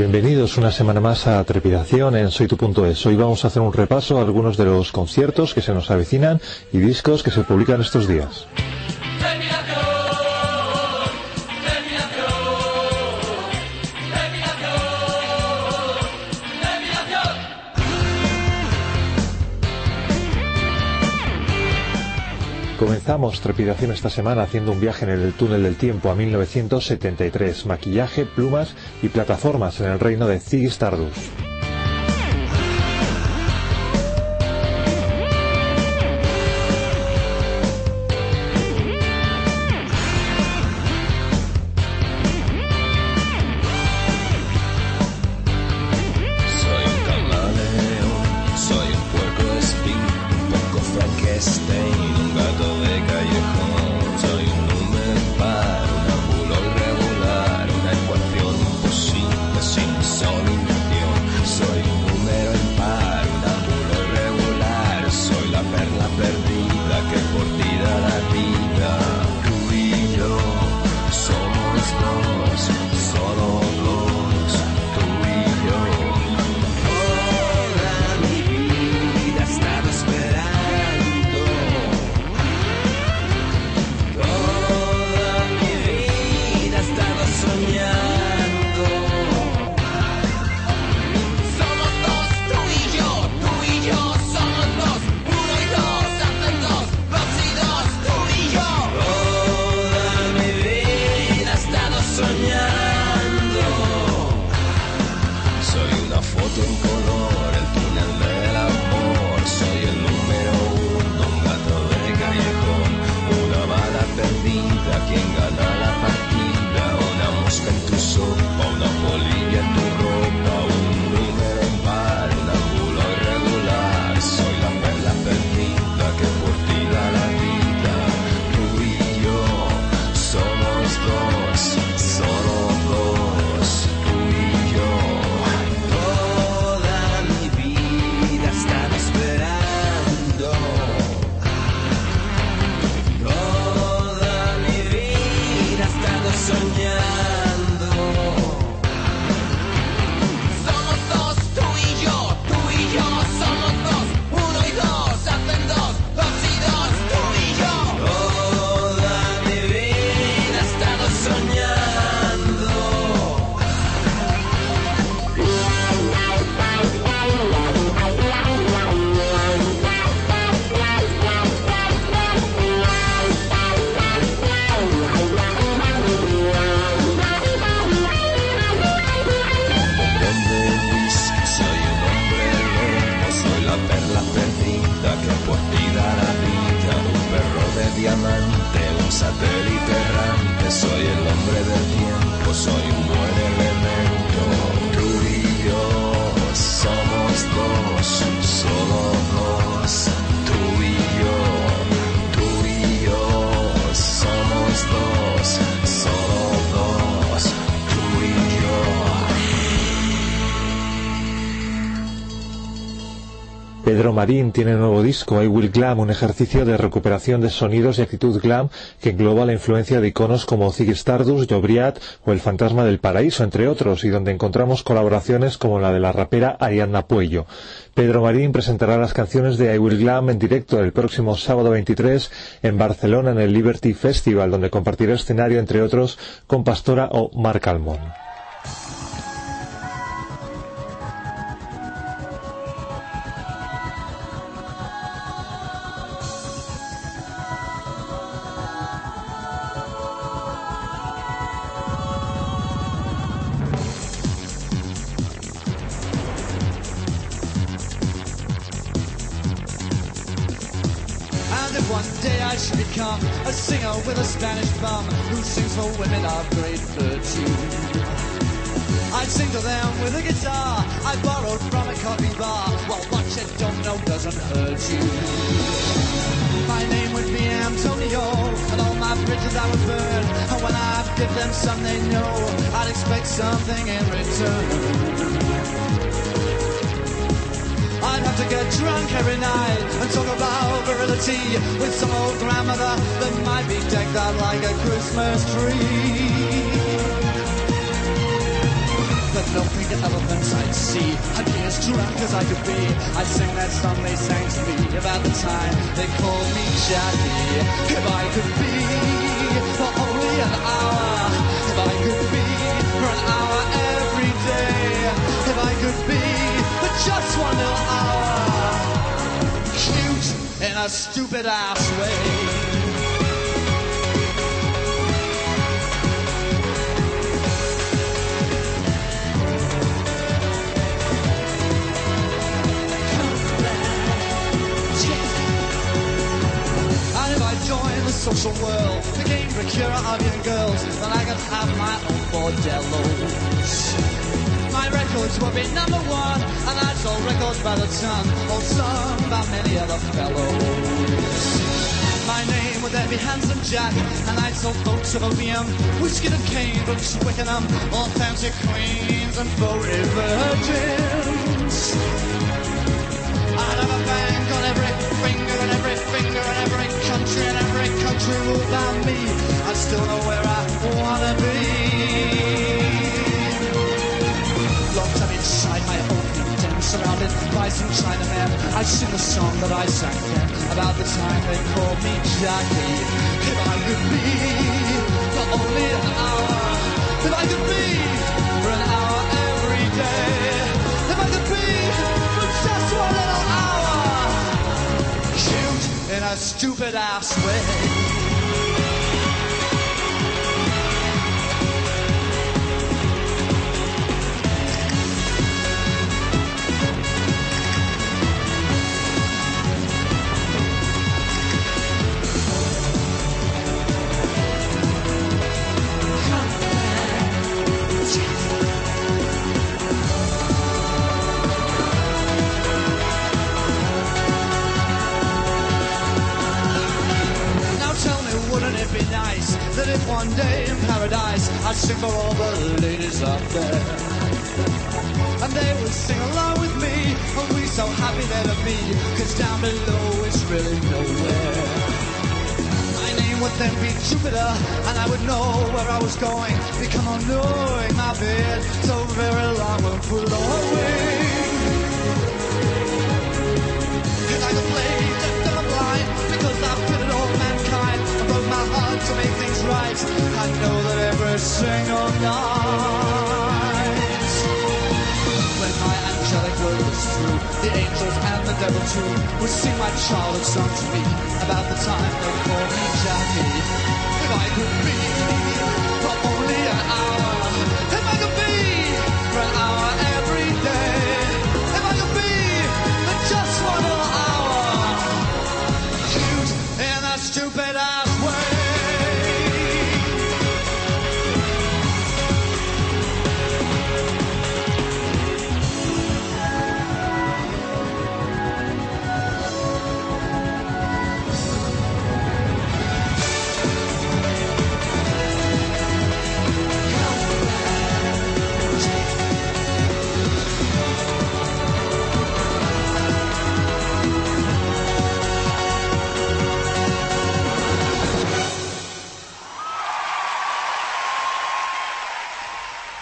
Bienvenidos una semana más a Trepidación en soytu.es. Hoy vamos a hacer un repaso a algunos de los conciertos que se nos avecinan y discos que se publican estos días. Comenzamos trepidación esta semana haciendo un viaje en el túnel del tiempo a 1973, maquillaje, plumas y plataformas en el reino de Ziggy. yeah. diamante, un satélite errante, soy el hombre del tiempo, soy un Pedro Marín tiene nuevo disco, I Will Glam, un ejercicio de recuperación de sonidos y actitud glam que engloba la influencia de iconos como Ziggy Stardust, Jobriat o El Fantasma del Paraíso, entre otros, y donde encontramos colaboraciones como la de la rapera Ariadna Puello. Pedro Marín presentará las canciones de I Will Glam en directo el próximo sábado 23 en Barcelona en el Liberty Festival, donde compartirá escenario, entre otros, con Pastora o Marc no doesn't hurt you. My name would be Antonio, and all my bridges I would burn. And when I give them something, they I'd expect something in return. I'd have to get drunk every night and talk about virility with some old grandmother that might be decked out like a Christmas tree. But no pink elephants I'd see. I'd be as drunk as I could be. I'd sing that song they sang to me about the time they called me Jackie. If I could be for only an hour, if I could be for an hour every day, if I could be for just one little hour, cute in a stupid ass way. Social world, the game procure of young girls, then I could have my own bordellos. My records will be number one, and I'd sold records by the ton, or some by many other fellows. My name would then be Handsome Jack, and I'd sell folks of opium, whiskey and cane from Twickenham, all fancy queens and furry virgins. I'd have a bank on every finger and every finger and every country and every country by me. I still know where I wanna be. Locked up inside my opium den, surrounded by some Chinamen. I'd sing the song that I sang then about the time they called me Jackie. If I could be for only an hour, if I could be for an hour every day, if I could be for just one little hour, cute in a stupid ass way. Up there? And they would sing along with me, and we so happy there to meet, cause down below it's really nowhere. My name would then be Jupiter, and I would know where I was going, become all knowing my beard, so very long and flowing. If to make things right. I know that every single night When my angelic word was through The angels and the devil too Would sing my childhood song to me About the time they called me Jackie If I could be For only an hour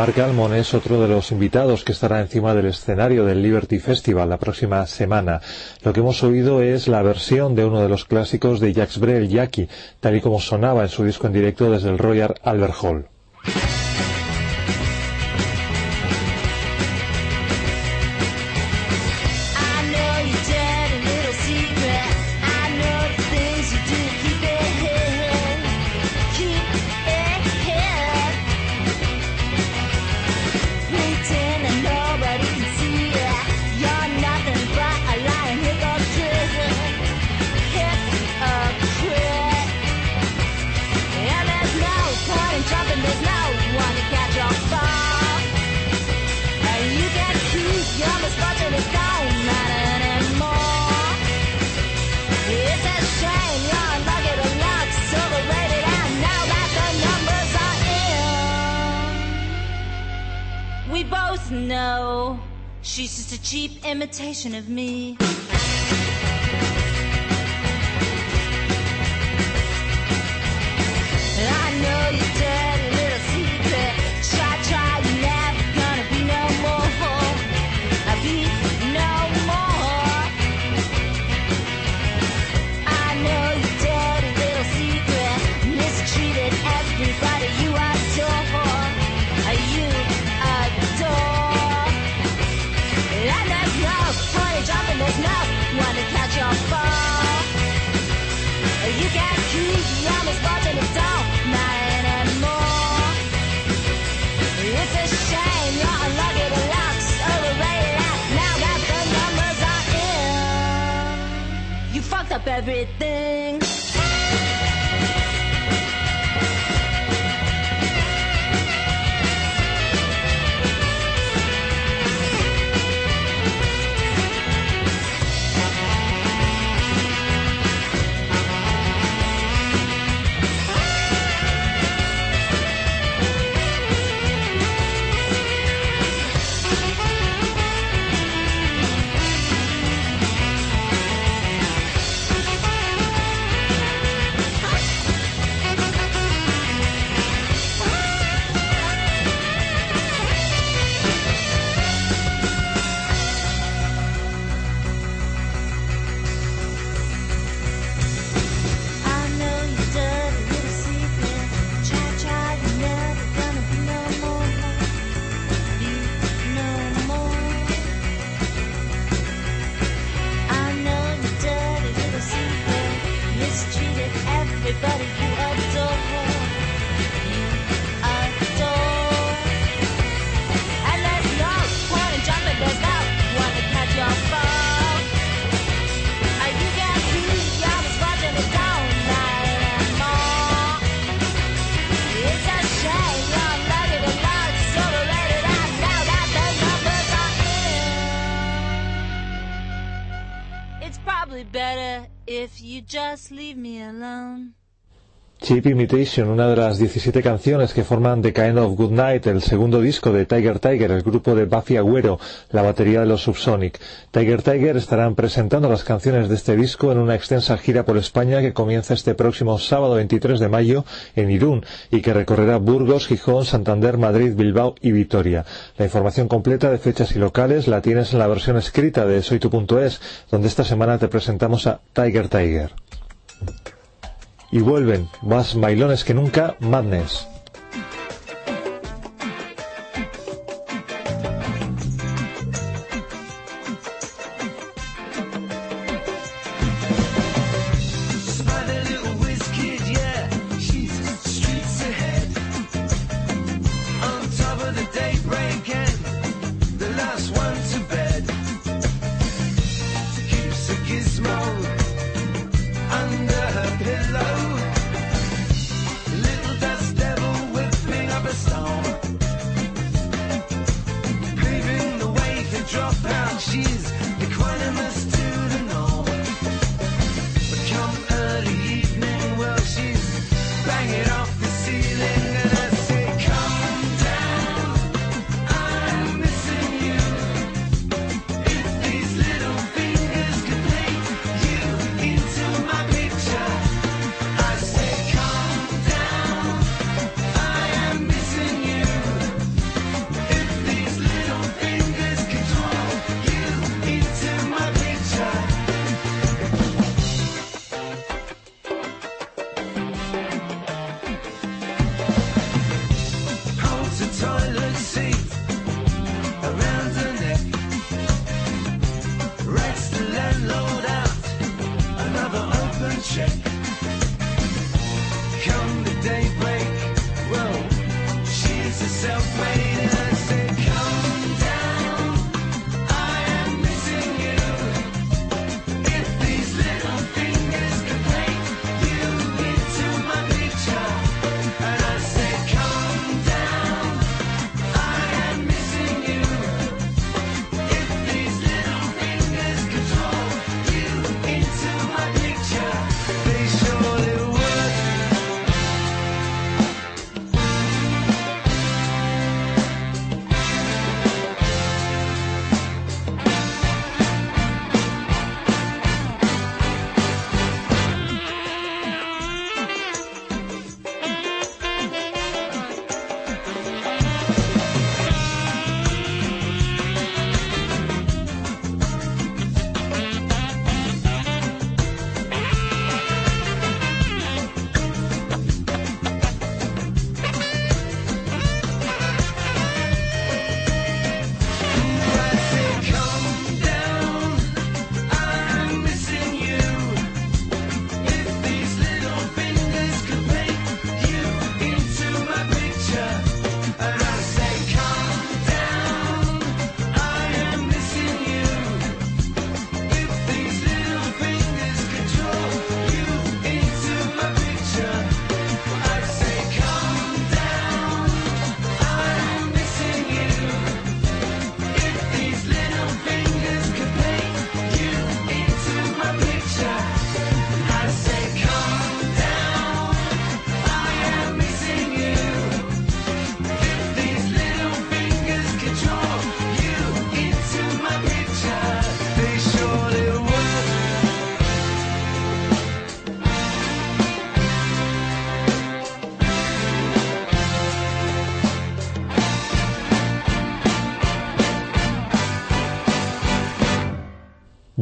Mark Almond es otro de los invitados que estará encima del escenario del Liberty Festival la próxima semana. Lo que hemos oído es la versión de uno de los clásicos de Jacques Brel, Jackie, tal y como sonaba en su disco en directo desde el Royal Albert Hall. no. She's just a cheap imitation of me. just leave me alone. Cheap Imitation, una de las 17 canciones que forman The Kind of Good Night, el segundo disco de Tiger Tiger, el grupo de Buffy Agüero, la batería de los Subsonic. Tiger Tiger estarán presentando las canciones de este disco en una extensa gira por España que comienza este próximo sábado 23 de mayo en Irún y que recorrerá Burgos, Gijón, Santander, Madrid, Bilbao y Vitoria. La información completa de fechas y locales la tienes en la versión escrita de soytu.es, donde esta semana te presentamos a Tiger Tiger. Y vuelven más mailones que nunca Madness.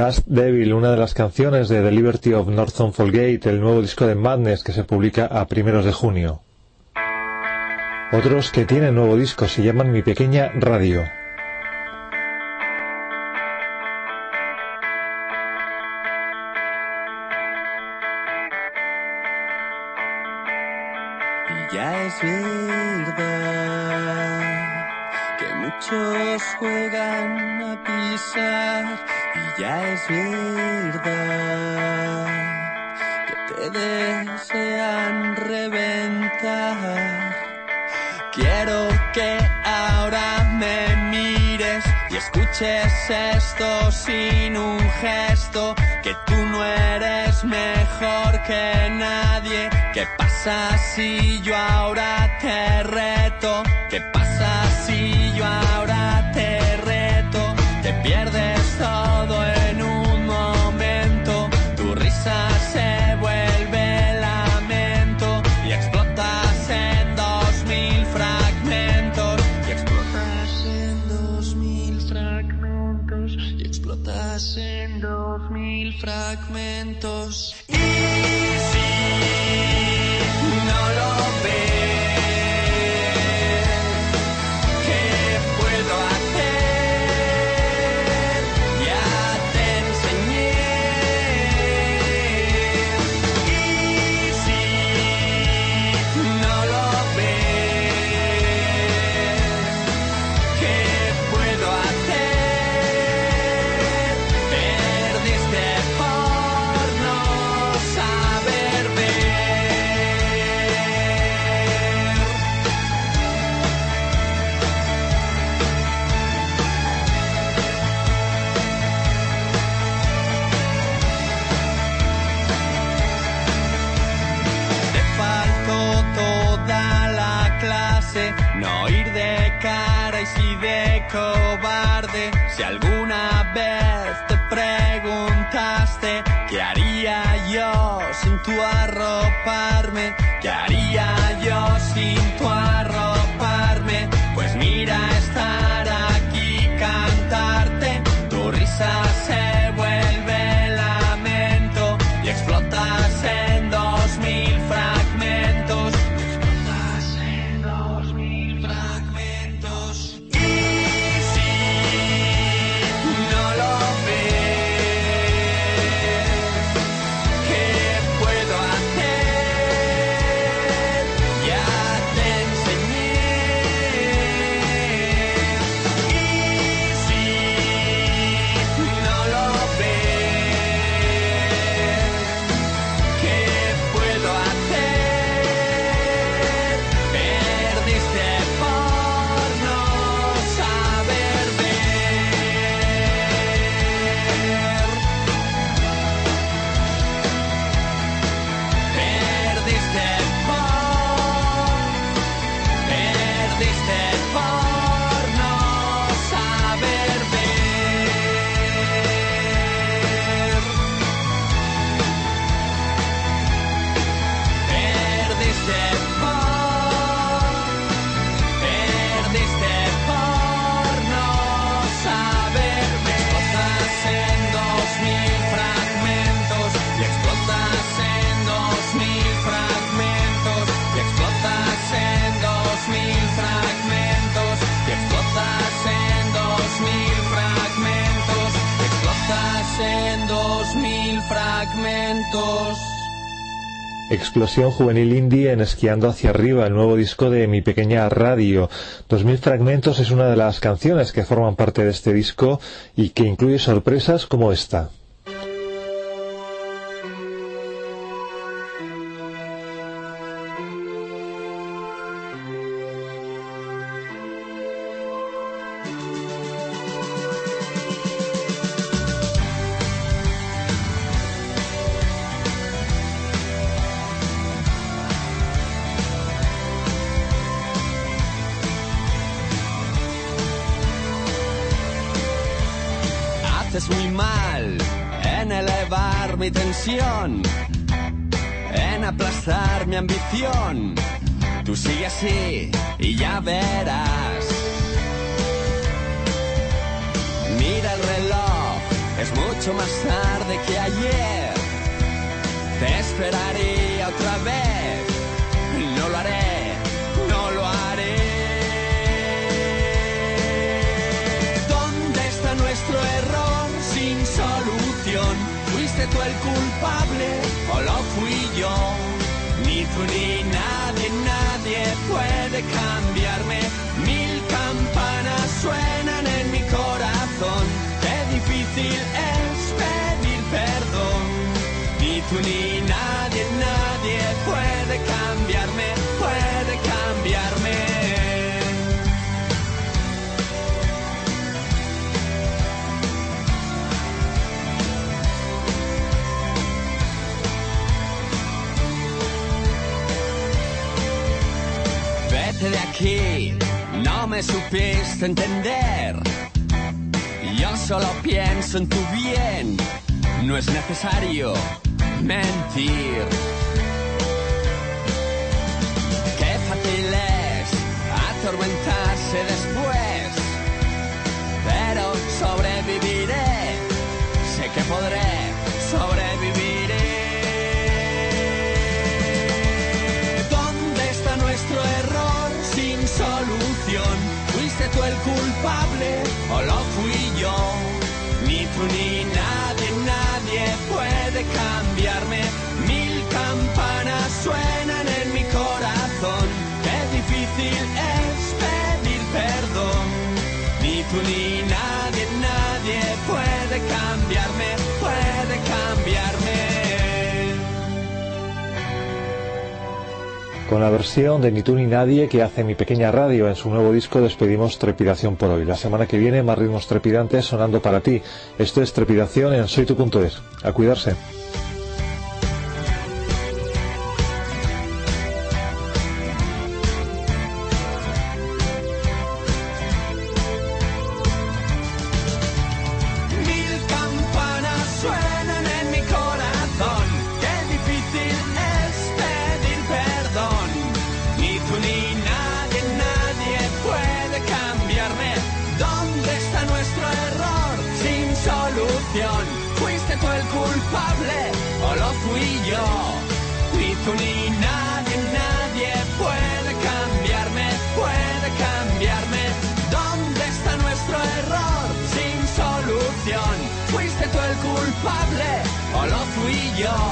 Dust Devil, una de las canciones de The Liberty of Northumberland, el nuevo disco de Madness que se publica a primeros de junio. Otros que tienen nuevo disco se llaman Mi Pequeña Radio. Ahora me mires y escuches esto sin un gesto, que tú no eres mejor que nadie. ¿Qué pasa si yo ahora te reto? ¿Qué pasa si yo ahora fragmentos Si alguna Explosión juvenil indie en Esquiando hacia arriba, el nuevo disco de Mi Pequeña Radio. 2000 fragmentos es una de las canciones que forman parte de este disco y que incluye sorpresas como esta. En elevar mi tensión, en aplastar mi ambición. Tú sigue así y ya verás. Mira el reloj, es mucho más tarde que ayer. Te esperaría otra vez. Solución? ¿Fuiste tú el culpable o lo fui yo? Ni tú ni nadie, nadie puede cambiarme. No me supiste entender. Yo solo pienso en tu bien, no es necesario mentir. Con la versión de Ni tú ni nadie que hace mi pequeña radio en su nuevo disco despedimos Trepidación por hoy. La semana que viene más ritmos trepidantes sonando para ti. Esto es Trepidación en soytu.es. A cuidarse. your